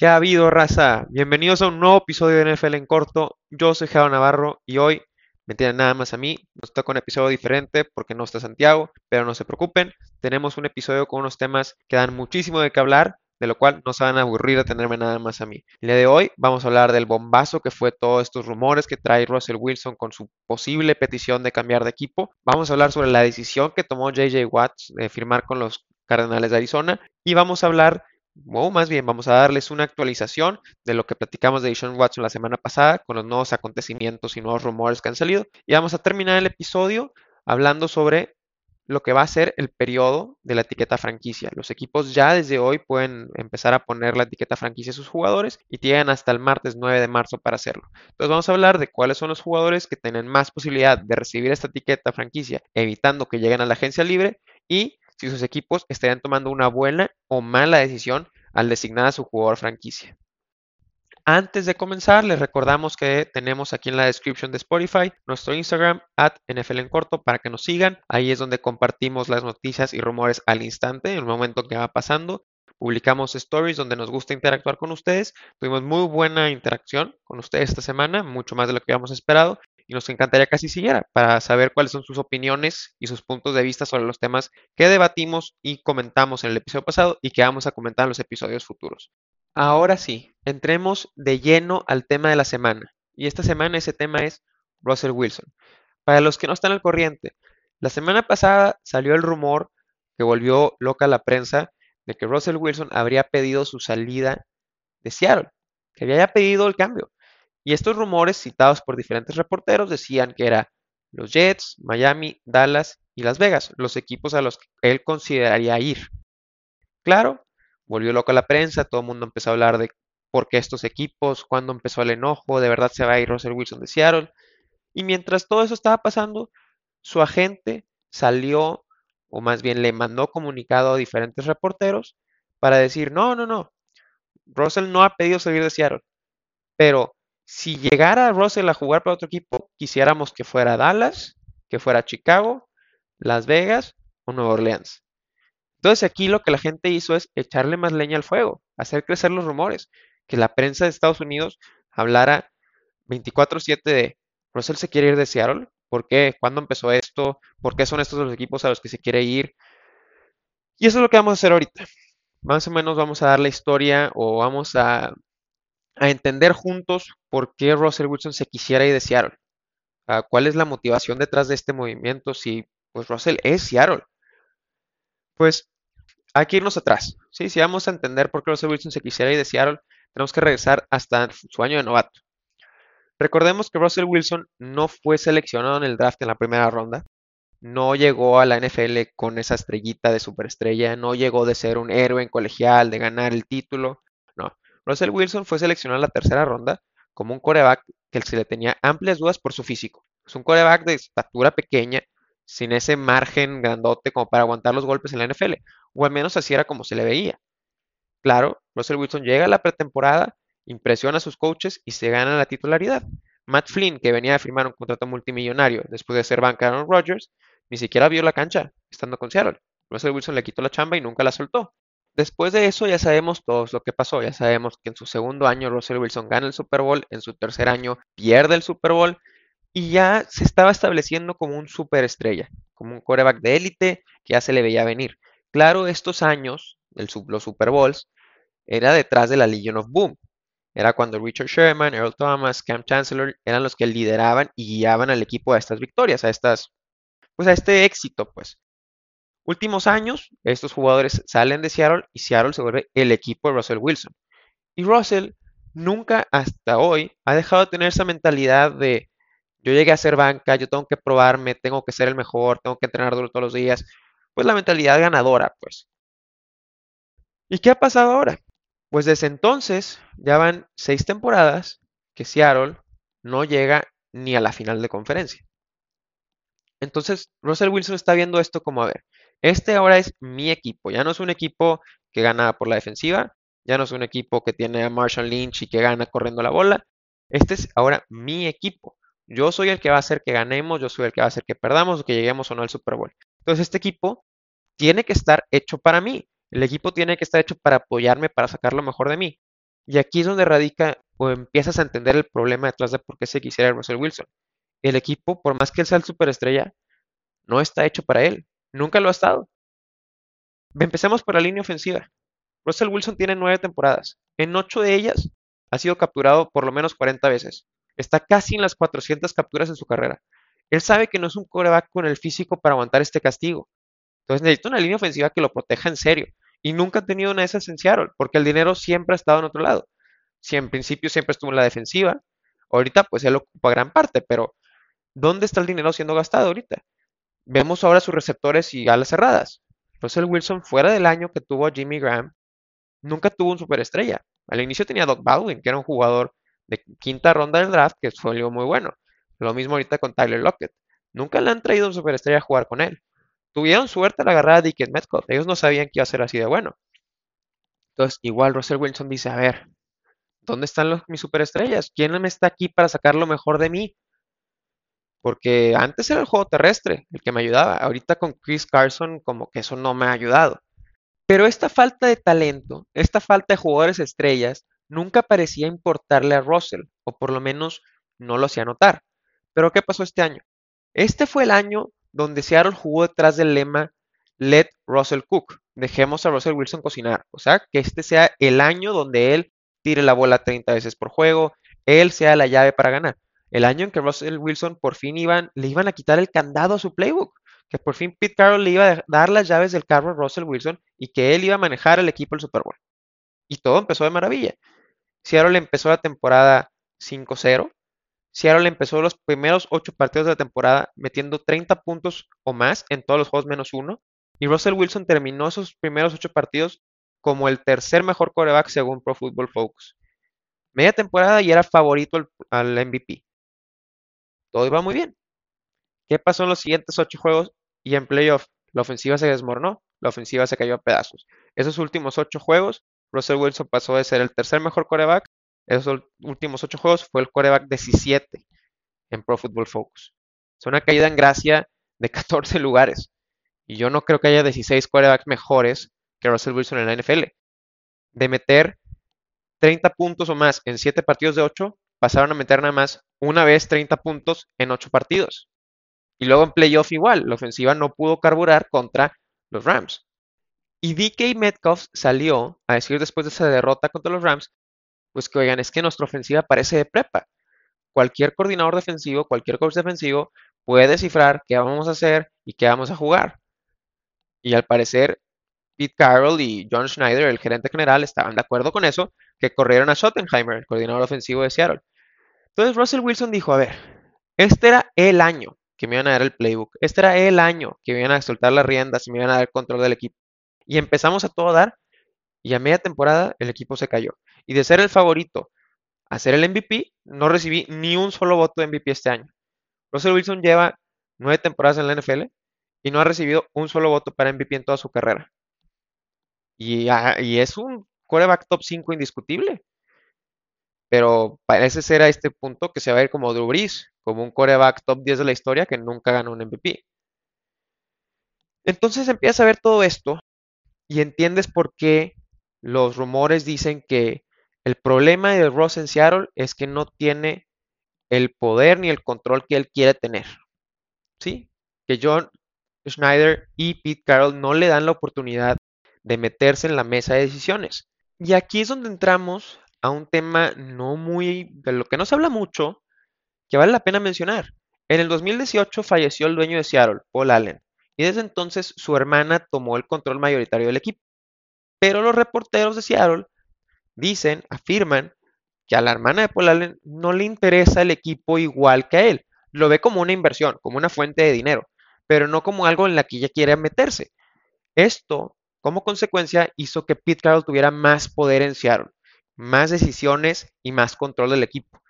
¿Qué ha habido, raza? Bienvenidos a un nuevo episodio de NFL en corto. Yo soy Jao Navarro y hoy me tienen nada más a mí. Nos toca un episodio diferente porque no está Santiago, pero no se preocupen. Tenemos un episodio con unos temas que dan muchísimo de qué hablar, de lo cual no se van a aburrir de tenerme nada más a mí. El día de hoy vamos a hablar del bombazo que fue todos estos rumores que trae Russell Wilson con su posible petición de cambiar de equipo. Vamos a hablar sobre la decisión que tomó JJ Watts de firmar con los Cardenales de Arizona y vamos a hablar o más bien vamos a darles una actualización de lo que platicamos de Sean Watson la semana pasada con los nuevos acontecimientos y nuevos rumores que han salido. Y vamos a terminar el episodio hablando sobre lo que va a ser el periodo de la etiqueta franquicia. Los equipos ya desde hoy pueden empezar a poner la etiqueta franquicia a sus jugadores y tienen hasta el martes 9 de marzo para hacerlo. Entonces vamos a hablar de cuáles son los jugadores que tienen más posibilidad de recibir esta etiqueta franquicia, evitando que lleguen a la agencia libre y si sus equipos estarían tomando una buena o mala decisión al designar a su jugador franquicia. Antes de comenzar, les recordamos que tenemos aquí en la descripción de Spotify nuestro Instagram, at NFL en corto, para que nos sigan. Ahí es donde compartimos las noticias y rumores al instante, en el momento que va pasando. Publicamos stories donde nos gusta interactuar con ustedes. Tuvimos muy buena interacción con ustedes esta semana, mucho más de lo que habíamos esperado y nos encantaría que así siguiera para saber cuáles son sus opiniones y sus puntos de vista sobre los temas que debatimos y comentamos en el episodio pasado y que vamos a comentar en los episodios futuros. Ahora sí, entremos de lleno al tema de la semana. Y esta semana ese tema es Russell Wilson. Para los que no están al corriente, la semana pasada salió el rumor que volvió loca la prensa de que Russell Wilson habría pedido su salida de Seattle, que había pedido el cambio. Y estos rumores citados por diferentes reporteros decían que era los Jets, Miami, Dallas y Las Vegas, los equipos a los que él consideraría ir. Claro, volvió loca la prensa, todo el mundo empezó a hablar de por qué estos equipos, cuándo empezó el enojo, de verdad se va a ir Russell Wilson de Seattle. Y mientras todo eso estaba pasando, su agente salió, o más bien le mandó comunicado a diferentes reporteros para decir, no, no, no, Russell no ha pedido salir de Seattle, pero si llegara Russell a jugar para otro equipo, quisiéramos que fuera Dallas, que fuera Chicago, Las Vegas o Nueva Orleans. Entonces aquí lo que la gente hizo es echarle más leña al fuego, hacer crecer los rumores, que la prensa de Estados Unidos hablara 24/7 de Russell se quiere ir de Seattle, ¿por qué? ¿Cuándo empezó esto? ¿Por qué son estos los equipos a los que se quiere ir? Y eso es lo que vamos a hacer ahorita. Más o menos vamos a dar la historia o vamos a a entender juntos por qué Russell Wilson se quisiera ir de Seattle. ¿Cuál es la motivación detrás de este movimiento? Si pues Russell es Seattle. Pues hay que irnos atrás. ¿sí? Si vamos a entender por qué Russell Wilson se quisiera ir de Seattle, tenemos que regresar hasta su año de novato. Recordemos que Russell Wilson no fue seleccionado en el draft en la primera ronda. No llegó a la NFL con esa estrellita de superestrella. No llegó de ser un héroe en colegial, de ganar el título. Russell Wilson fue seleccionado en la tercera ronda como un coreback que se le tenía amplias dudas por su físico. Es un coreback de estatura pequeña, sin ese margen grandote como para aguantar los golpes en la NFL, o al menos así era como se le veía. Claro, Russell Wilson llega a la pretemporada, impresiona a sus coaches y se gana la titularidad. Matt Flynn, que venía a firmar un contrato multimillonario después de ser banca de Aaron Rodgers, ni siquiera vio la cancha estando con Seattle. Russell Wilson le quitó la chamba y nunca la soltó. Después de eso ya sabemos todos lo que pasó, ya sabemos que en su segundo año Russell Wilson gana el Super Bowl, en su tercer año pierde el Super Bowl y ya se estaba estableciendo como un superestrella, como un quarterback de élite que ya se le veía venir. Claro, estos años, el, los Super Bowls, era detrás de la Legion of Boom. Era cuando Richard Sherman, Earl Thomas, Cam Chancellor eran los que lideraban y guiaban al equipo a estas victorias, a estas, pues a este éxito, pues. Últimos años, estos jugadores salen de Seattle y Seattle se vuelve el equipo de Russell Wilson. Y Russell nunca hasta hoy ha dejado de tener esa mentalidad de yo llegué a ser banca, yo tengo que probarme, tengo que ser el mejor, tengo que entrenar duro todos los días. Pues la mentalidad ganadora, pues. ¿Y qué ha pasado ahora? Pues desde entonces ya van seis temporadas que Seattle no llega ni a la final de conferencia. Entonces, Russell Wilson está viendo esto como, a ver, este ahora es mi equipo, ya no es un equipo que gana por la defensiva, ya no es un equipo que tiene a Marshall Lynch y que gana corriendo la bola. Este es ahora mi equipo. Yo soy el que va a hacer que ganemos, yo soy el que va a hacer que perdamos o que lleguemos o no al Super Bowl. Entonces este equipo tiene que estar hecho para mí. El equipo tiene que estar hecho para apoyarme, para sacar lo mejor de mí. Y aquí es donde radica o empiezas a entender el problema detrás de por qué se quisiera Russell Wilson. El equipo, por más que él sea el superestrella, no está hecho para él. Nunca lo ha estado. Empecemos por la línea ofensiva. Russell Wilson tiene nueve temporadas. En ocho de ellas ha sido capturado por lo menos 40 veces. Está casi en las 400 capturas en su carrera. Él sabe que no es un coreback con el físico para aguantar este castigo. Entonces necesita una línea ofensiva que lo proteja en serio. Y nunca ha tenido una de esas en porque el dinero siempre ha estado en otro lado. Si en principio siempre estuvo en la defensiva, ahorita pues él ocupa gran parte, pero ¿dónde está el dinero siendo gastado ahorita? Vemos ahora sus receptores y alas cerradas. Russell Wilson, fuera del año que tuvo a Jimmy Graham, nunca tuvo un superestrella. Al inicio tenía a Doc Baldwin, que era un jugador de quinta ronda del draft, que fue muy bueno. Lo mismo ahorita con Tyler Lockett. Nunca le han traído un superestrella a jugar con él. Tuvieron suerte al agarrar a Dickens Metcalf. Ellos no sabían que iba a ser así de bueno. Entonces, igual Russell Wilson dice, a ver, ¿dónde están mis superestrellas? ¿Quién me está aquí para sacar lo mejor de mí? Porque antes era el juego terrestre el que me ayudaba. Ahorita con Chris Carson como que eso no me ha ayudado. Pero esta falta de talento, esta falta de jugadores estrellas, nunca parecía importarle a Russell, o por lo menos no lo hacía notar. Pero ¿qué pasó este año? Este fue el año donde Seattle jugó detrás del lema Let Russell Cook. Dejemos a Russell Wilson cocinar. O sea, que este sea el año donde él tire la bola 30 veces por juego, él sea la llave para ganar. El año en que Russell Wilson por fin iban, le iban a quitar el candado a su playbook, que por fin Pete Carroll le iba a dar las llaves del carro a Russell Wilson y que él iba a manejar el equipo del Super Bowl. Y todo empezó de maravilla. Seattle empezó la temporada 5-0. Seattle empezó los primeros 8 partidos de la temporada metiendo 30 puntos o más en todos los juegos menos uno. Y Russell Wilson terminó esos primeros 8 partidos como el tercer mejor quarterback según Pro Football Focus. Media temporada y era favorito al, MVP. Todo iba muy bien. ¿Qué pasó en los siguientes 8 juegos y en playoff? La ofensiva se desmoronó, la ofensiva se cayó a pedazos. Esos últimos 8 juegos, Russell Wilson pasó de ser el tercer mejor quarterback. Esos últimos 8 juegos fue el quarterback 17 en Pro Football Focus. Es una caída en gracia de 14 lugares. Y yo no creo que haya 16 quarterbacks mejores que Russell Wilson en la NFL. De meter 30 puntos o más en 7 partidos de 8, pasaron a meter nada más una vez 30 puntos en 8 partidos. Y luego en playoff igual, la ofensiva no pudo carburar contra los Rams. Y DK Metcalf salió a decir después de esa derrota contra los Rams, pues que oigan, es que nuestra ofensiva parece de prepa. Cualquier coordinador defensivo, cualquier coach defensivo puede descifrar qué vamos a hacer y qué vamos a jugar. Y al parecer Pete Carroll y John Schneider, el gerente general, estaban de acuerdo con eso, que corrieron a Schottenheimer, el coordinador ofensivo de Seattle. Entonces Russell Wilson dijo, a ver, este era el año que me iban a dar el playbook, este era el año que me iban a soltar las riendas y me iban a dar control del equipo. Y empezamos a todo dar y a media temporada el equipo se cayó. Y de ser el favorito a ser el MVP, no recibí ni un solo voto de MVP este año. Russell Wilson lleva nueve temporadas en la NFL y no ha recibido un solo voto para MVP en toda su carrera. Ah, y, es un coreback top 5 indiscutible. Pero parece ser a este punto que se va a ir como Drew Brees, como un coreback top 10 de la historia que nunca ganó un MVP. Entonces empiezas a ver todo esto y entiendes por qué los rumores dicen que el problema de Ross en Seattle es que no tiene el poder ni el control que él quiere tener. ¿Sí? Que John Schneider y Pete Carroll no le dan la oportunidad de meterse en la mesa de decisiones. Y aquí es donde entramos a un tema no muy, de lo que no se habla mucho, que vale la pena mencionar. En el 2018 falleció el dueño de Seattle, Paul Allen, y desde entonces su hermana tomó el control mayoritario del equipo. Pero los reporteros de Seattle dicen, afirman, que a la hermana de Paul Allen no le interesa el equipo igual que a él. Lo ve como una inversión, como una fuente de dinero, pero no como algo en la que ella quiere meterse. Esto como consecuencia, hizo que Pete Carroll tuviera más poder en Seattle, más decisiones y más control del equipo.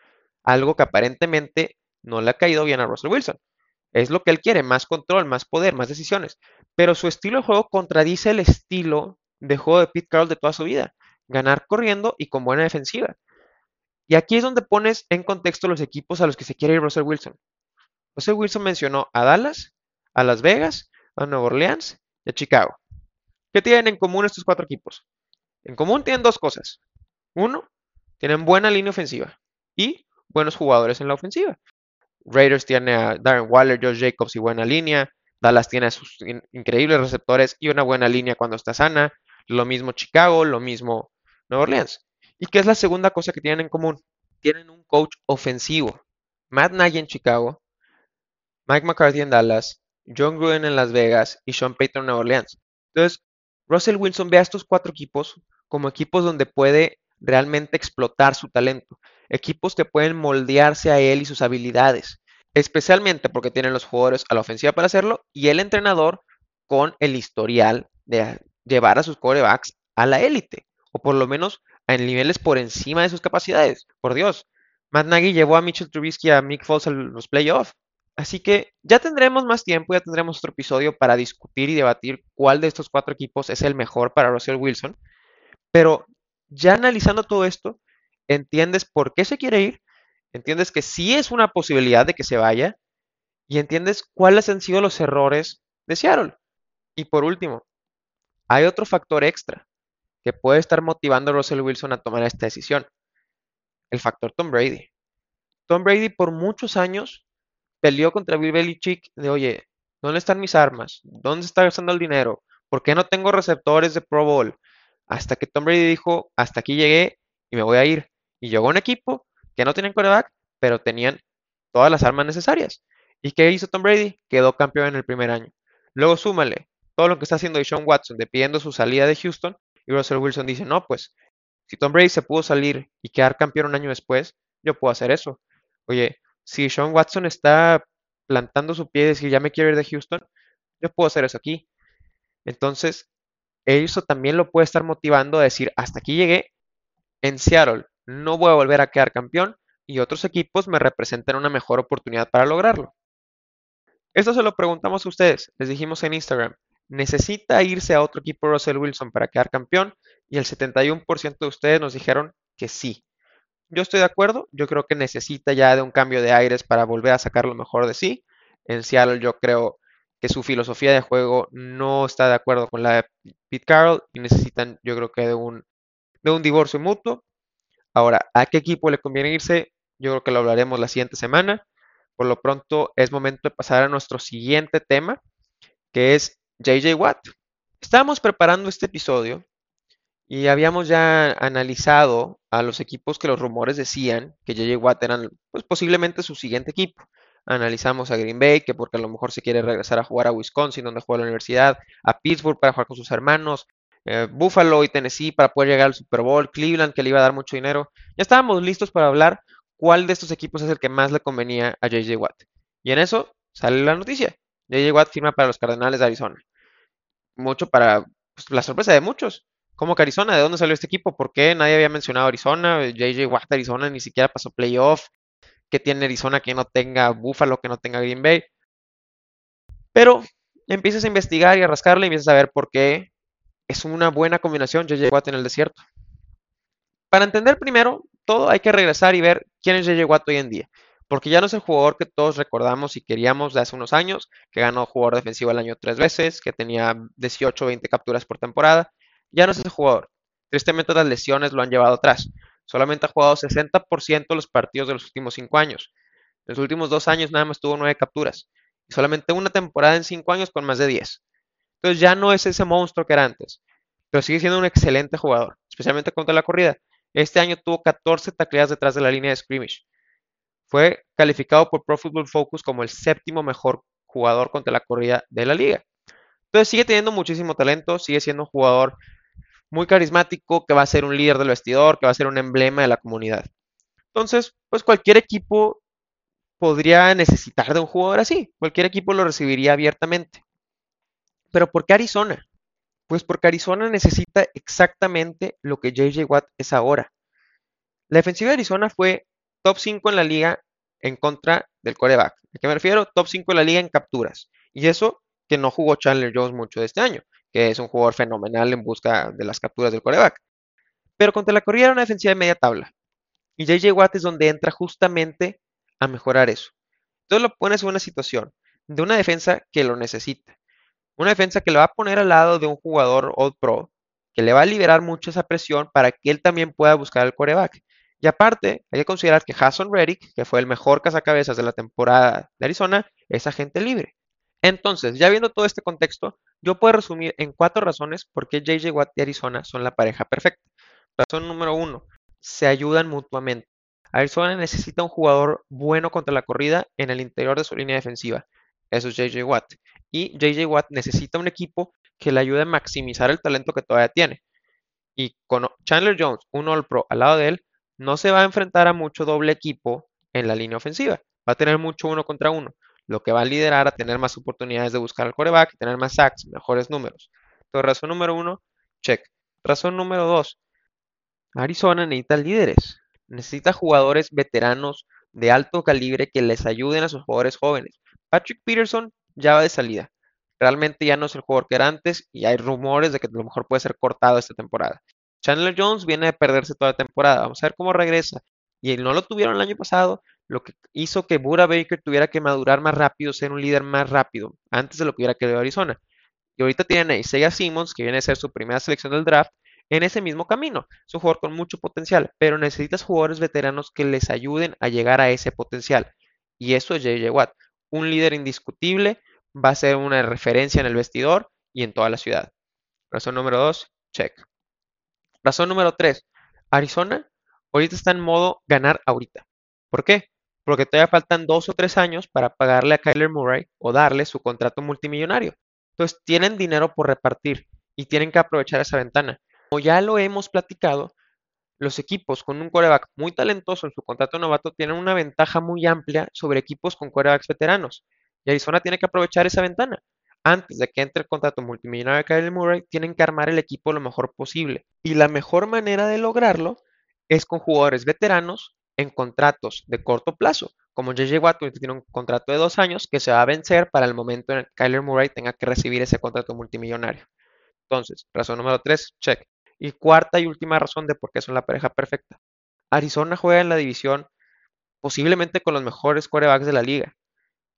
Algo que aparentemente no le ha caído bien a Russell Wilson. Es lo que él quiere, más control, más poder, más decisiones. Pero su estilo de juego contradice el estilo de juego de Pete Carroll de toda su vida. Ganar corriendo y con buena defensiva. Y aquí es donde pones en contexto los equipos a los que se quiere ir Russell Wilson. Russell Wilson mencionó a Dallas, a Las Vegas, a Nueva Orleans y a Chicago. ¿Qué tienen en común estos cuatro equipos? En común tienen dos cosas. Uno, Tienen buena línea ofensiva y buenos jugadores en la ofensiva. Raiders tiene a Darren Waller, Josh Jacobs y buena línea. Dallas tiene a sus increíbles receptores y una buena línea cuando está sana. Lo mismo Chicago, lo mismo Nueva Orleans. ¿Y qué es la segunda cosa que tienen en común? Tienen un coach ofensivo. Matt Nagy en Chicago, Mike McCarthy en Dallas, John Gruden en Las Vegas y Sean Payton en Nueva Orleans. Entonces, Russell Wilson ve a estos cuatro equipos como equipos donde puede realmente explotar su talento, equipos que pueden moldearse a él y sus habilidades, especialmente porque tienen los jugadores a la ofensiva para hacerlo y el entrenador con el historial de llevar a sus corebacks a la élite, o por lo menos en niveles por encima de sus capacidades. Por Dios, Matt Nagy llevó a Mitchell Trubisky y a Mick Foles a los playoffs. Así que ya tendremos más tiempo, ya tendremos otro episodio para discutir y debatir cuál de estos cuatro equipos es el mejor para Russell Wilson. Pero ya analizando todo esto, entiendes por qué se quiere ir, entiendes que sí es una posibilidad de que se vaya y entiendes cuáles han sido los errores de Seattle. Y por último, hay otro factor extra que puede estar motivando a Russell Wilson a tomar esta decisión. El factor Tom Brady. Tom Brady por muchos años peleó contra Bill Belichick de, oye, ¿dónde están mis armas? ¿Dónde está gastando el dinero? ¿Por qué no tengo receptores de Pro Bowl? Hasta que Tom Brady dijo, hasta aquí llegué y me voy a ir. Y llegó un equipo que no tenían quarterback, pero tenían todas las armas necesarias. ¿Y qué hizo Tom Brady? Quedó campeón en el primer año. Luego súmale todo lo que está haciendo Sean Watson, dependiendo su salida de Houston, y Russell Wilson dice, no, pues, si Tom Brady se pudo salir y quedar campeón un año después, yo puedo hacer eso. Oye, si Sean Watson está plantando su pie y decir, ya me quiero ir de Houston, yo puedo hacer eso aquí. Entonces, eso también lo puede estar motivando a decir, hasta aquí llegué en Seattle, no voy a volver a quedar campeón y otros equipos me representan una mejor oportunidad para lograrlo. Esto se lo preguntamos a ustedes, les dijimos en Instagram, ¿necesita irse a otro equipo Russell Wilson para quedar campeón? Y el 71% de ustedes nos dijeron que sí. Yo estoy de acuerdo, yo creo que necesita ya de un cambio de aires para volver a sacar lo mejor de sí. En Seattle yo creo que su filosofía de juego no está de acuerdo con la de Pete Carroll y necesitan, yo creo que de un, de un divorcio mutuo. Ahora, ¿a qué equipo le conviene irse? Yo creo que lo hablaremos la siguiente semana. Por lo pronto es momento de pasar a nuestro siguiente tema, que es JJ Watt. Estábamos preparando este episodio y habíamos ya analizado a los equipos que los rumores decían que JJ Watt eran pues, posiblemente su siguiente equipo. Analizamos a Green Bay, que porque a lo mejor se quiere regresar a jugar a Wisconsin, donde juega la universidad, a Pittsburgh para jugar con sus hermanos, eh, Buffalo y Tennessee para poder llegar al Super Bowl, Cleveland que le iba a dar mucho dinero. Ya estábamos listos para hablar cuál de estos equipos es el que más le convenía a JJ Watt. Y en eso sale la noticia. JJ Watt firma para los Cardenales de Arizona. Mucho para pues, la sorpresa de muchos. ¿Cómo que Arizona? ¿De dónde salió este equipo? ¿Por qué nadie había mencionado Arizona? JJ Watt Arizona ni siquiera pasó playoff que tiene Arizona que no tenga Buffalo, que no tenga Green Bay. Pero empiezas a investigar y a rascarle y empiezas a ver por qué es una buena combinación JJ Watt en el desierto. Para entender primero todo hay que regresar y ver quién es JJ Watt hoy en día. Porque ya no es el jugador que todos recordamos y queríamos de hace unos años, que ganó jugador defensivo al año tres veces, que tenía 18 o 20 capturas por temporada. Ya no es ese jugador. Tristemente las lesiones lo han llevado atrás. Solamente ha jugado 60% de los partidos de los últimos 5 años. En los últimos 2 años nada más tuvo 9 capturas. Y solamente una temporada en 5 años con más de 10. Entonces ya no es ese monstruo que era antes. Pero sigue siendo un excelente jugador, especialmente contra la corrida. Este año tuvo 14 tacleadas detrás de la línea de scrimmage. Fue calificado por Pro Football Focus como el séptimo mejor jugador contra la corrida de la liga. Entonces sigue teniendo muchísimo talento, sigue siendo un jugador muy carismático, que va a ser un líder del vestidor, que va a ser un emblema de la comunidad. Entonces, pues cualquier equipo podría necesitar de un jugador así. Cualquier equipo lo recibiría abiertamente. Pero ¿por qué Arizona? Pues porque Arizona necesita exactamente lo que JJ Watt es ahora. La defensiva de Arizona fue top 5 en la liga en contra del coreback. ¿A qué me refiero? Top 5 en la liga en capturas. Y eso que no jugó Chandler Jones mucho de este año que es un jugador fenomenal en busca de las capturas del coreback. Pero contra la corrida era una defensiva de media tabla. Y JJ Watt es donde entra justamente a mejorar eso. Entonces lo pones en una situación de una defensa que lo necesita. Una defensa que lo va a poner al lado de un jugador All Pro, que le va a liberar mucho esa presión para que él también pueda buscar el coreback. Y aparte, hay que considerar que Hassan Reddick, que fue el mejor cazacabezas de la temporada de Arizona, es agente libre. Entonces, ya viendo todo este contexto, yo puedo resumir en cuatro razones por qué JJ Watt y Arizona son la pareja perfecta. Razón número uno, se ayudan mutuamente. Arizona necesita un jugador bueno contra la corrida en el interior de su línea defensiva. Eso es JJ Watt. Y JJ Watt necesita un equipo que le ayude a maximizar el talento que todavía tiene. Y con Chandler Jones, un All Pro al lado de él, no se va a enfrentar a mucho doble equipo en la línea ofensiva. Va a tener mucho uno contra uno, lo que va a liderar a tener más oportunidades de buscar al coreback, tener más sacks, mejores números. Entonces, razón número uno, check. Razón número dos, Arizona necesita líderes. Necesita jugadores veteranos de alto calibre que les ayuden a sus jugadores jóvenes. Patrick Peterson ya va de salida. Realmente ya no es el jugador que era antes y hay rumores de que a lo mejor puede ser cortado esta temporada. Chandler Jones viene de perderse toda la temporada. Vamos a ver cómo regresa. Y no lo tuvieron el año pasado, lo que hizo que Buda Baker tuviera que madurar más rápido, ser un líder más rápido, antes de lo que hubiera querido Arizona. Y ahorita tienen a Isaiah Simmons, que viene a ser su primera selección del draft, en ese mismo camino. Es un jugador con mucho potencial, pero necesitas jugadores veteranos que les ayuden a llegar a ese potencial. Y eso es JJ Watt. Un líder indiscutible, va a ser una referencia en el vestidor y en toda la ciudad. Razón número dos, check. Razón número 3. Arizona ahorita está en modo ganar ahorita. ¿Por qué? Porque todavía faltan dos o tres años para pagarle a Kyler Murray o darle su contrato multimillonario. Entonces tienen dinero por repartir y tienen que aprovechar esa ventana. Como ya lo hemos platicado, los equipos con un coreback muy talentoso en su contrato novato tienen una ventaja muy amplia sobre equipos con corebacks veteranos. Y Arizona tiene que aprovechar esa ventana antes de que entre el contrato multimillonario de Kyle Murray, tienen que armar el equipo lo mejor posible. Y la mejor manera de lograrlo es con jugadores veteranos en contratos de corto plazo, como JJ Watt, tiene un contrato de dos años que se va a vencer para el momento en el que Kyler Murray tenga que recibir ese contrato multimillonario. Entonces, razón número tres, check. Y cuarta y última razón de por qué son la pareja perfecta. Arizona juega en la división posiblemente con los mejores quarterbacks de la liga.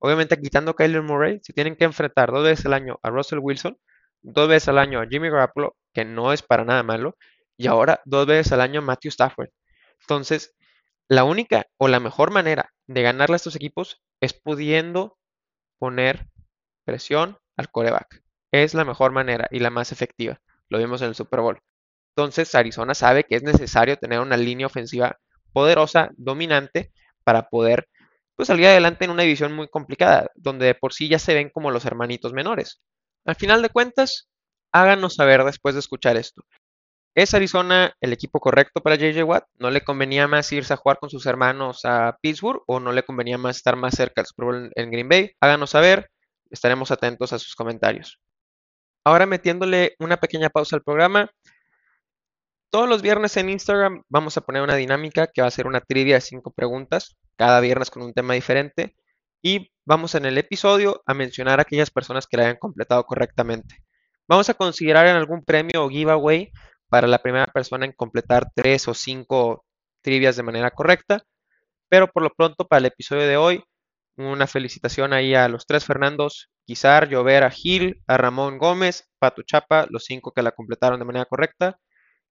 Obviamente, quitando a Kyler Murray, si tienen que enfrentar dos veces al año a Russell Wilson, dos veces al año a Jimmy Garoppolo, que no es para nada malo, y ahora dos veces al año a Matthew Stafford. Entonces, la única o la mejor manera de ganarle a estos equipos es pudiendo poner presión al coreback. Es la mejor manera y la más efectiva. Lo vimos en el Super Bowl. Entonces, Arizona sabe que es necesario tener una línea ofensiva poderosa, dominante, para poder pues salir adelante en una división muy complicada, donde por sí ya se ven como los hermanitos menores. Al final de cuentas, háganos saber después de escuchar esto. ¿Es Arizona el equipo correcto para JJ Watt? ¿No le convenía más irse a jugar con sus hermanos a Pittsburgh o no le convenía más estar más cerca del Super Bowl en Green Bay? Háganos saber, estaremos atentos a sus comentarios. Ahora metiéndole una pequeña pausa al programa, todos los viernes en Instagram vamos a poner una dinámica que va a ser una trivia de cinco preguntas, cada viernes con un tema diferente. Y vamos en el episodio a mencionar a aquellas personas que la hayan completado correctamente. Vamos a considerar en algún premio o giveaway para la primera persona en completar tres o cinco trivias de manera correcta. Pero por lo pronto, para el episodio de hoy, una felicitación ahí a los tres Fernandos, Quizar, Llover, a Gil, a Ramón Gómez, Pato Chapa, los cinco que la completaron de manera correcta.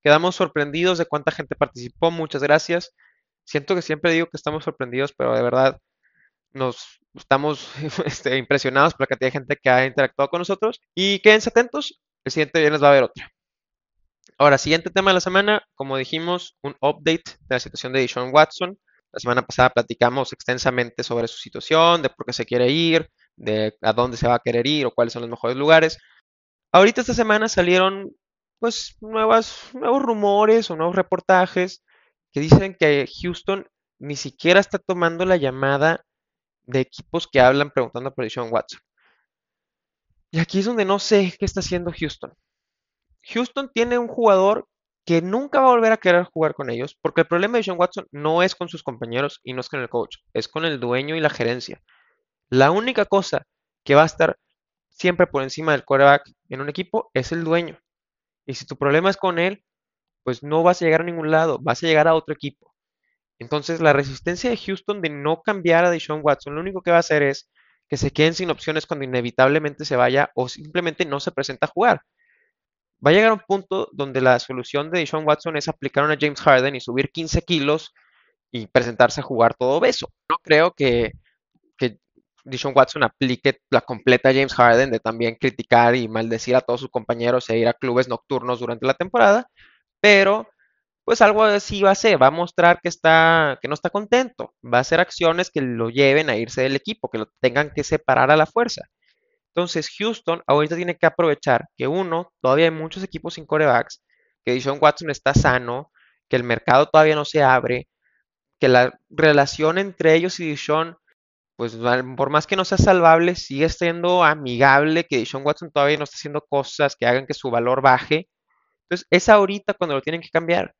Quedamos sorprendidos de cuánta gente participó. Muchas gracias. Siento que siempre digo que estamos sorprendidos, pero de verdad nos estamos este, impresionados por la cantidad de gente que ha interactuado con nosotros. Y quédense atentos, el siguiente viernes va a haber otra. Ahora, siguiente tema de la semana, como dijimos, un update de la situación de Deshaun Watson. La semana pasada platicamos extensamente sobre su situación, de por qué se quiere ir, de a dónde se va a querer ir o cuáles son los mejores lugares. Ahorita esta semana salieron pues nuevos rumores o nuevos reportajes que dicen que Houston ni siquiera está tomando la llamada de equipos que hablan preguntando por Sean Watson. Y aquí es donde no sé qué está haciendo Houston. Houston tiene un jugador que nunca va a volver a querer jugar con ellos, porque el problema de Sean Watson no es con sus compañeros y no es con el coach, es con el dueño y la gerencia. La única cosa que va a estar siempre por encima del quarterback en un equipo es el dueño. Y si tu problema es con él, pues no vas a llegar a ningún lado, vas a llegar a otro equipo. Entonces, la resistencia de Houston de no cambiar a Deshaun Watson, lo único que va a hacer es que se queden sin opciones cuando inevitablemente se vaya o simplemente no se presenta a jugar. Va a llegar un punto donde la solución de Deshaun Watson es aplicar una James Harden y subir 15 kilos y presentarse a jugar todo beso. No creo que, que Watson aplique la completa James Harden de también criticar y maldecir a todos sus compañeros e ir a clubes nocturnos durante la temporada, pero pues algo así va a ser, va a mostrar que está, que no está contento, va a hacer acciones que lo lleven a irse del equipo, que lo tengan que separar a la fuerza. Entonces, Houston ahorita tiene que aprovechar que uno, todavía hay muchos equipos sin corebacks, que Deshaun Watson está sano, que el mercado todavía no se abre, que la relación entre ellos y Deshaun, pues por más que no sea salvable, sigue siendo amigable, que Deshaun Watson todavía no está haciendo cosas que hagan que su valor baje. Entonces, es ahorita cuando lo tienen que cambiar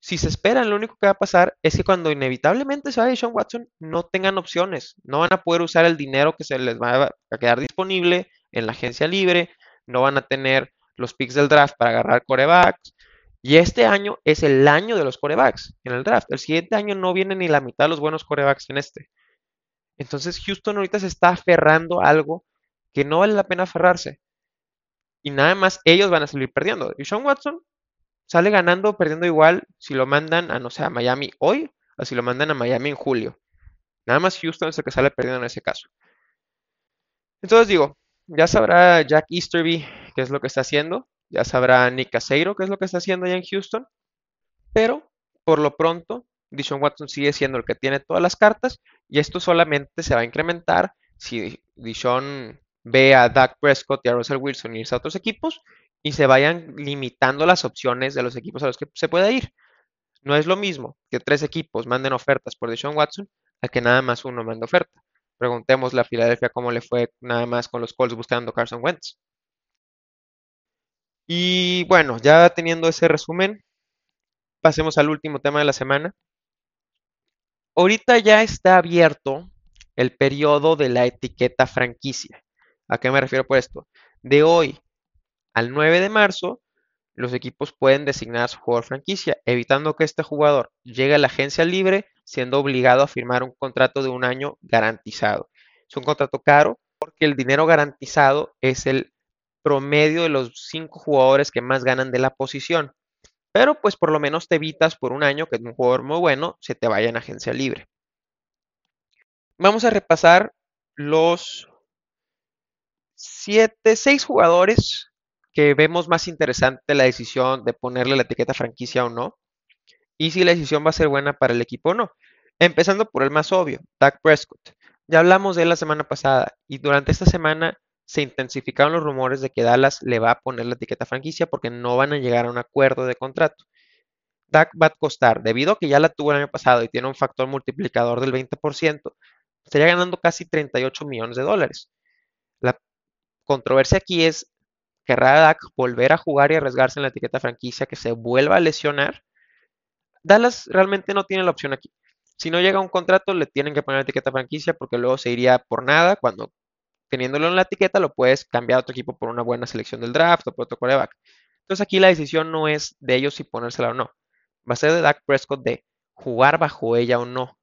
si se esperan, lo único que va a pasar es que cuando inevitablemente se vaya Sean Watson, no tengan opciones, no van a poder usar el dinero que se les va a quedar disponible en la agencia libre, no van a tener los picks del draft para agarrar corebacks. Y este año es el año de los corebacks en el draft. El siguiente año no viene ni la mitad de los buenos corebacks en este. Entonces Houston ahorita se está aferrando a algo que no vale la pena aferrarse. Y nada más ellos van a salir perdiendo. Y Sean Watson sale ganando, perdiendo igual si lo mandan a, no sé, a Miami hoy o si lo mandan a Miami en julio. Nada más Houston es el que sale perdiendo en ese caso. Entonces digo, ya sabrá Jack Easterby qué es lo que está haciendo, ya sabrá Nick Caseiro qué es lo que está haciendo allá en Houston, pero por lo pronto, Dishon Watson sigue siendo el que tiene todas las cartas y esto solamente se va a incrementar si Dishon ve a Doug Prescott y a Russell Wilson irse a otros equipos y se vayan limitando las opciones de los equipos a los que se puede ir. No es lo mismo que tres equipos manden ofertas por Deshaun Watson a que nada más uno mande oferta. Preguntémosle a Filadelfia cómo le fue nada más con los Colts buscando Carson Wentz. Y bueno, ya teniendo ese resumen, pasemos al último tema de la semana. Ahorita ya está abierto el periodo de la etiqueta franquicia. ¿A qué me refiero por esto? De hoy al 9 de marzo, los equipos pueden designar a su jugador franquicia, evitando que este jugador llegue a la agencia libre siendo obligado a firmar un contrato de un año garantizado. Es un contrato caro porque el dinero garantizado es el promedio de los cinco jugadores que más ganan de la posición. Pero pues por lo menos te evitas por un año que un jugador muy bueno se te vaya en agencia libre. Vamos a repasar los siete, seis jugadores que vemos más interesante la decisión de ponerle la etiqueta franquicia o no, y si la decisión va a ser buena para el equipo o no. Empezando por el más obvio, Dak Prescott. Ya hablamos de él la semana pasada y durante esta semana se intensificaron los rumores de que Dallas le va a poner la etiqueta franquicia porque no van a llegar a un acuerdo de contrato. Dak va a costar, debido a que ya la tuvo el año pasado y tiene un factor multiplicador del 20%, estaría ganando casi 38 millones de dólares. La controversia aquí es ¿Querrá Dak volver a jugar y arriesgarse en la etiqueta franquicia que se vuelva a lesionar? Dallas realmente no tiene la opción aquí. Si no llega a un contrato, le tienen que poner la etiqueta franquicia porque luego se iría por nada. Cuando teniéndolo en la etiqueta, lo puedes cambiar a otro equipo por una buena selección del draft o por otro quarterback. Entonces aquí la decisión no es de ellos si ponérsela o no. Va a ser de Dak Prescott de jugar bajo ella o no.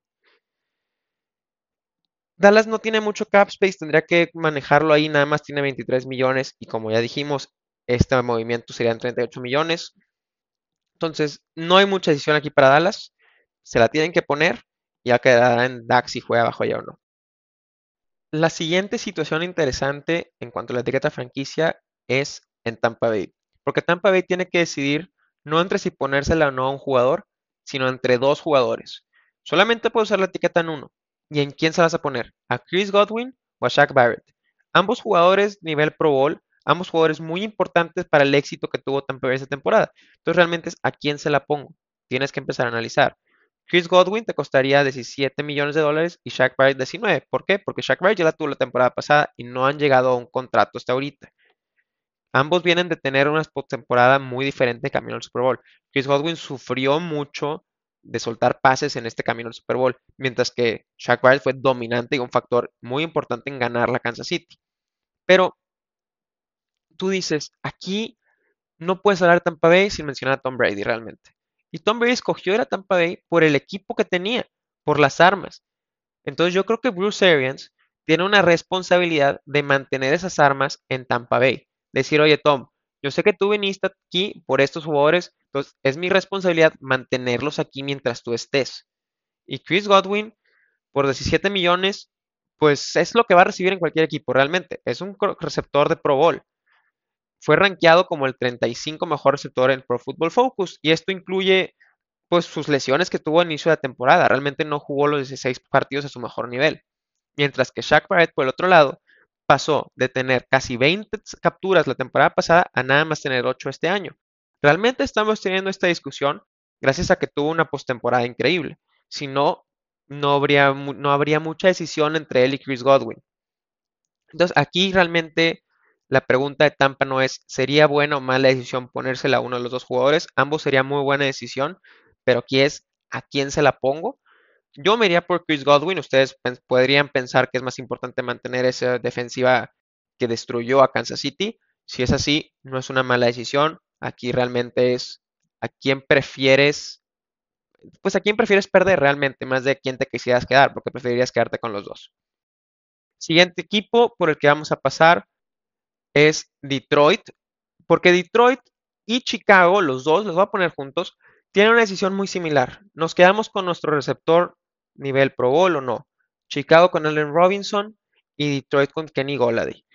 Dallas no tiene mucho cap space, tendría que manejarlo ahí, nada más tiene 23 millones y como ya dijimos, este movimiento serían 38 millones. Entonces, no hay mucha decisión aquí para Dallas, se la tienen que poner ya quedará en Dax si juega bajo ella o no. La siguiente situación interesante en cuanto a la etiqueta franquicia es en Tampa Bay, porque Tampa Bay tiene que decidir no entre si ponérsela o no a un jugador, sino entre dos jugadores. Solamente puede usar la etiqueta en uno, ¿Y en quién se vas a poner? ¿A Chris Godwin o a Shaq Barrett? Ambos jugadores nivel Pro Bowl, ambos jugadores muy importantes para el éxito que tuvo Tampa Bay esta temporada. Entonces realmente es a quién se la pongo. Tienes que empezar a analizar. Chris Godwin te costaría 17 millones de dólares y Shaq Barrett 19. ¿Por qué? Porque Shaq Barrett ya la tuvo la temporada pasada y no han llegado a un contrato hasta ahorita. Ambos vienen de tener una temporada muy diferente camino al Super Bowl. Chris Godwin sufrió mucho de soltar pases en este camino al Super Bowl, mientras que Shaq Barrett fue dominante y un factor muy importante en ganar la Kansas City. Pero tú dices, aquí no puedes hablar de Tampa Bay sin mencionar a Tom Brady realmente. Y Tom Brady escogió a Tampa Bay por el equipo que tenía, por las armas. Entonces yo creo que Bruce Arians tiene una responsabilidad de mantener esas armas en Tampa Bay. Decir, oye Tom, Yo sé que tú viniste aquí por estos jugadores, entonces es mi responsabilidad mantenerlos aquí mientras tú estés. Y Chris Godwin, por 17 millones, pues es lo que va a recibir en cualquier equipo realmente. Es un receptor de Pro Bowl. Fue rankeado como el 35 mejor receptor en Pro Football Focus y esto incluye pues sus lesiones que tuvo a inicio de la temporada. Realmente no jugó los 16 partidos a su mejor nivel. Mientras que Shaq Barrett, por el otro lado, pasó de tener casi 20 capturas la temporada pasada a nada más tener 8 este año. Realmente estamos teniendo esta discusión gracias a que tuvo una postemporada increíble. Si no, no habría, no habría mucha decisión entre él y Chris Godwin. Entonces, aquí realmente la pregunta de Tampa no es, ¿sería buena o mala decisión ponérsela a uno de los dos jugadores? Ambos sería muy buena decisión, pero aquí es, ¿a quién se la pongo? Yo me iría por Chris Godwin. Ustedes podrían pensar que es más importante mantener esa defensiva que destruyó a Kansas City. Si es así, no es una mala decisión. Aquí realmente es a quién prefieres, pues a quién prefieres perder realmente, más de a quién te quisieras quedar, porque preferirías quedarte con los dos. Siguiente equipo por el que vamos a pasar es Detroit, porque Detroit y Chicago, los dos, los voy a poner juntos, tienen una decisión muy similar. Nos quedamos con nuestro receptor nivel Pro Bowl o no. Chicago con Allen Robinson y Detroit con Kenny Golladay.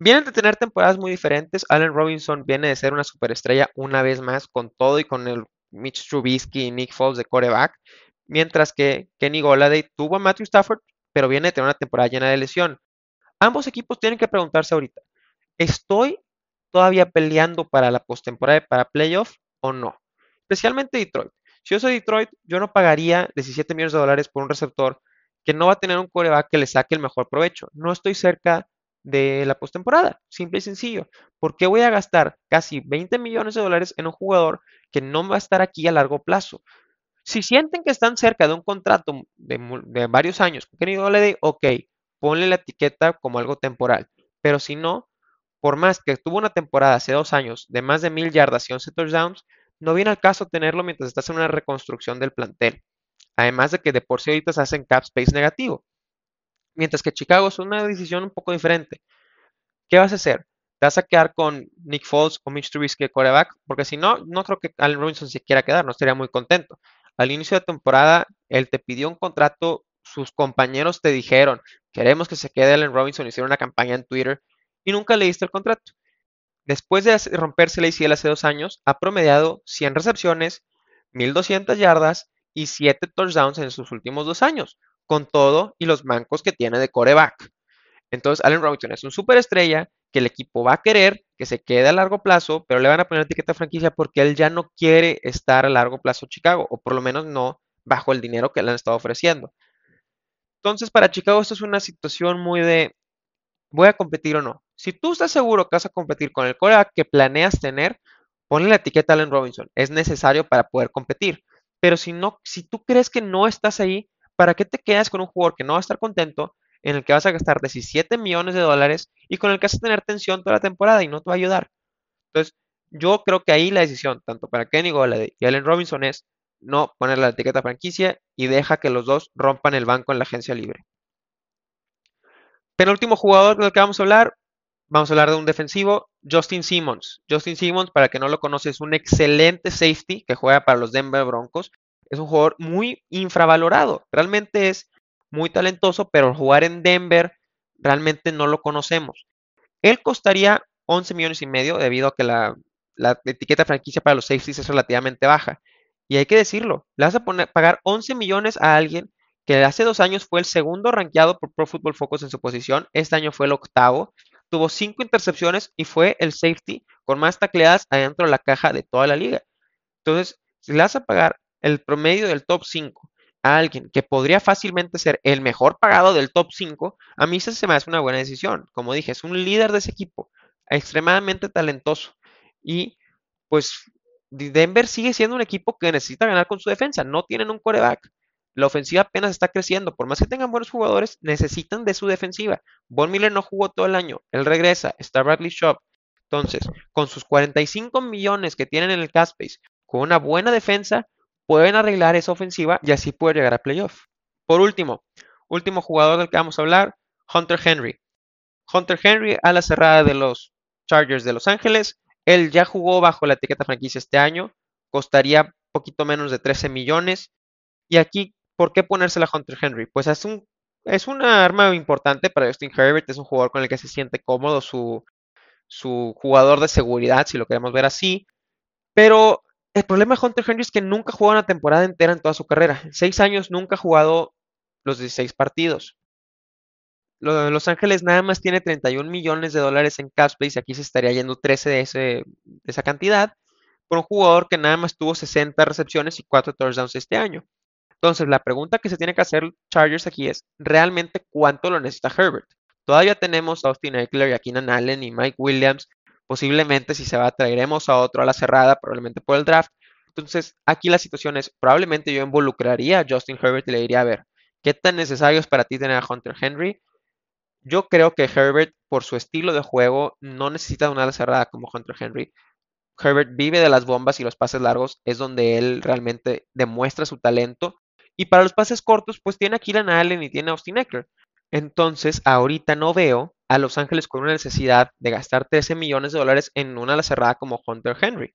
Vienen de tener temporadas muy diferentes. Allen Robinson viene de ser una superestrella una vez más con todo y con el Mitch Trubisky y Nick Foles de coreback. Mientras que Kenny Golladay tuvo a Matthew Stafford, pero viene de tener una temporada llena de lesión. Ambos equipos tienen que preguntarse ahorita, ¿estoy todavía peleando para la postemporada, para playoff o no? Especialmente Detroit. Si yo soy Detroit, yo no pagaría 17 millones de dólares por un receptor que no va a tener un coreback que le saque el mejor provecho. No estoy cerca de la postemporada, simple y sencillo. ¿Por qué voy a gastar casi 20 millones de dólares en un jugador que no va a estar aquí a largo plazo? Si sienten que están cerca de un contrato de, varios años con Kenny ok, ponle la etiqueta como algo temporal. Pero si no, por más que tuvo una temporada hace dos años de más de mil yardas y 11 touchdowns, no viene al caso tenerlo mientras estás en una reconstrucción del plantel. Además de que de por sí ahorita se hacen cap space negativo. Mientras que Chicago es una decisión un poco diferente. ¿Qué vas a hacer? ¿Te vas a quedar con Nick Foles o Mitch Trubisky de? Porque si no, no creo que Allen Robinson se quiera quedar, no estaría muy contento. Al inicio de temporada, él te pidió un contrato, sus compañeros te dijeron, queremos que se quede Allen Robinson, hicieron una campaña en Twitter y nunca le diste el contrato. Después de romperse la ACL hace dos años, ha promediado 100 recepciones, 1200 yardas y 7 touchdowns en sus últimos dos años, con todo y los mancos que tiene de coreback. Entonces, Allen Robinson es un superestrella que el equipo va a querer que se quede a largo plazo, pero le van a poner etiqueta franquicia porque él ya no quiere estar a largo plazo en Chicago, o por lo menos no bajo el dinero que le han estado ofreciendo. Entonces, para Chicago esto es una situación muy de, ¿voy a competir o no? Si tú estás seguro que vas a competir con el coreback que planeas tener, ponle la etiqueta Allen Robinson. Es necesario para poder competir. Pero si no, si tú crees que no estás ahí, ¿para qué te quedas con un jugador que no va a estar contento, en el que vas a gastar 17 millones de dólares y con el que vas a tener tensión toda la temporada y no te va a ayudar? Entonces, yo creo que ahí la decisión, tanto para Kenny Golladay y Allen Robinson, es no poner la etiqueta franquicia y deja que los dos rompan el banco en la agencia libre. Penúltimo jugador del que vamos a hablar, Vamos a hablar de un defensivo, Justin Simmons. Justin Simmons, para que no lo conoce, es un excelente safety que juega para los Denver Broncos. Es un jugador muy infravalorado. Realmente es muy talentoso, pero jugar en Denver realmente no lo conocemos. Él costaría 11 millones y medio debido a que la, etiqueta franquicia para los safeties es relativamente baja. Y hay que decirlo, le vas a pagar 11 millones a alguien que hace dos años fue el segundo rankeado por Pro Football Focus en su posición, este año fue el octavo, tuvo cinco intercepciones y fue el safety con más tacleadas adentro de la caja de toda la liga. Entonces, si le vas a pagar el promedio del top 5 a alguien que podría fácilmente ser el mejor pagado del top 5, a mí se me hace una buena decisión. Como dije, es un líder de ese equipo, extremadamente talentoso. Y pues Denver sigue siendo un equipo que necesita ganar con su defensa. No tienen un coreback. La ofensiva apenas está creciendo. Por más que tengan buenos jugadores, necesitan de su defensiva. Von Miller no jugó todo el año. Él regresa. Está Bradley Shop. Entonces, con sus 45 millones que tienen en el cap space, con una buena defensa, pueden arreglar esa ofensiva y así puede llegar a playoff. Por último, último jugador del que vamos a hablar, Hunter Henry. Hunter Henry a la cerrada de los Chargers de Los Ángeles Él ya jugó bajo la etiqueta franquicia este año, costaría poquito menos de 13 millones. Y aquí, ¿por qué ponérsela a Hunter Henry? Pues es un es una arma importante para Justin Herbert, es un jugador con el que se siente cómodo, su jugador de seguridad, si lo queremos ver así. Pero el problema de Hunter Henry es que nunca jugó una temporada entera en toda su carrera. En seis años nunca ha jugado los 16 partidos. Los Ángeles nada más tiene 31 millones de dólares en cap y aquí se estaría yendo 13 de, ese, de esa cantidad por un jugador que nada más tuvo 60 recepciones y 4 touchdowns este año. Entonces, la pregunta que se tiene que hacer Chargers aquí es, ¿realmente cuánto lo necesita Herbert? Todavía tenemos a Austin Eckler y a Keenan Allen y Mike Williams. Posiblemente si se va, traeremos a otro a la cerrada, probablemente por el draft. Entonces, aquí la situación es, probablemente yo involucraría a Justin Herbert y le diría, a ver, ¿qué tan necesario es para ti tener a Hunter Henry? Yo creo que Herbert, por su estilo de juego, no necesita una ala cerrada como Hunter Henry. Herbert vive de las bombas y los pases largos, es donde él realmente demuestra su talento. Y para los pases cortos, pues tiene a Keenan Allen y tiene a Austin Eckler. Entonces, ahorita no veo a Los Ángeles con una necesidad de gastar 13 millones de dólares en una ala cerrada como Hunter Henry.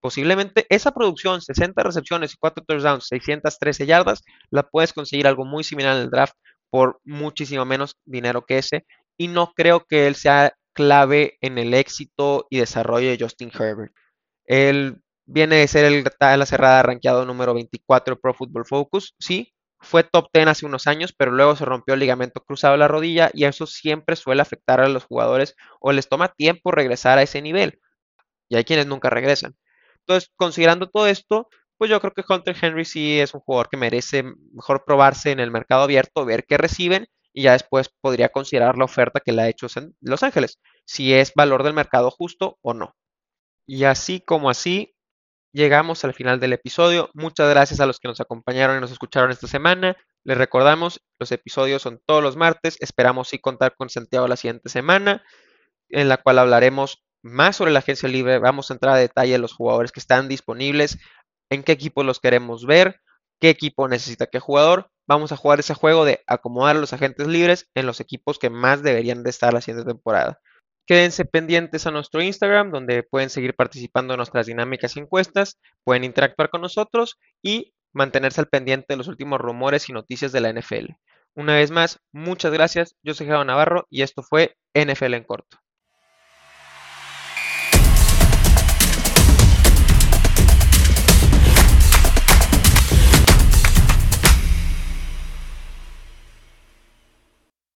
Posiblemente esa producción, 60 recepciones y 4 touchdowns, 613 yardas, la puedes conseguir algo muy similar en el draft por muchísimo menos dinero que ese. Y no creo que él sea clave en el éxito y desarrollo de Justin Herbert. Él Viene de ser el la cerrada rankeado número 24 Pro Football Focus. Sí, fue top 10 hace unos años, pero luego se rompió el ligamento cruzado de la rodilla y eso siempre suele afectar a los jugadores o les toma tiempo regresar a ese nivel. Y hay quienes nunca regresan. Entonces, considerando todo esto, pues yo creo que Hunter Henry sí es un jugador que merece mejor probarse en el mercado abierto, ver qué reciben y ya después podría considerar la oferta que le ha hecho Los Ángeles, si es valor del mercado justo o no. Y así como así, llegamos al final del episodio. Muchas gracias a los que nos acompañaron y nos escucharon esta semana. Les recordamos, los episodios son todos los martes. Esperamos sí contar con Santiago la siguiente semana, en la cual hablaremos más sobre la agencia libre. Vamos a entrar a detalle en los jugadores que están disponibles, en qué equipo los queremos ver, qué equipo necesita qué jugador. Vamos a jugar ese juego de acomodar a los agentes libres en los equipos que más deberían de estar la siguiente temporada. Quédense pendientes a nuestro Instagram, donde pueden seguir participando en nuestras dinámicas y encuestas, pueden interactuar con nosotros y mantenerse al pendiente de los últimos rumores y noticias de la NFL. Una vez más, muchas gracias. Yo soy Geo Navarro y esto fue NFL en corto.